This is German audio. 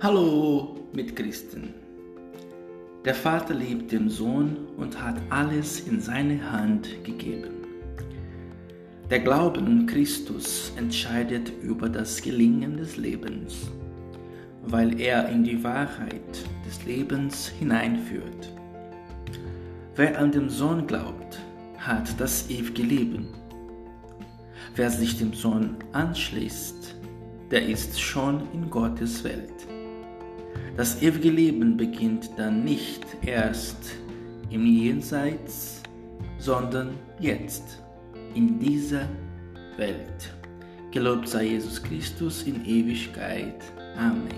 Hallo Mitchristen. Der Vater liebt den Sohn und hat alles in seine Hand gegeben. Der Glauben an Christus entscheidet über das Gelingen des Lebens, weil er in die Wahrheit des Lebens hineinführt. Wer an den Sohn glaubt, hat das ewige Leben. Wer sich dem Sohn anschließt, der ist schon in Gottes Welt. Das ewige Leben beginnt dann nicht erst im Jenseits, sondern jetzt, in dieser Welt. Gelobt sei Jesus Christus in Ewigkeit. Amen.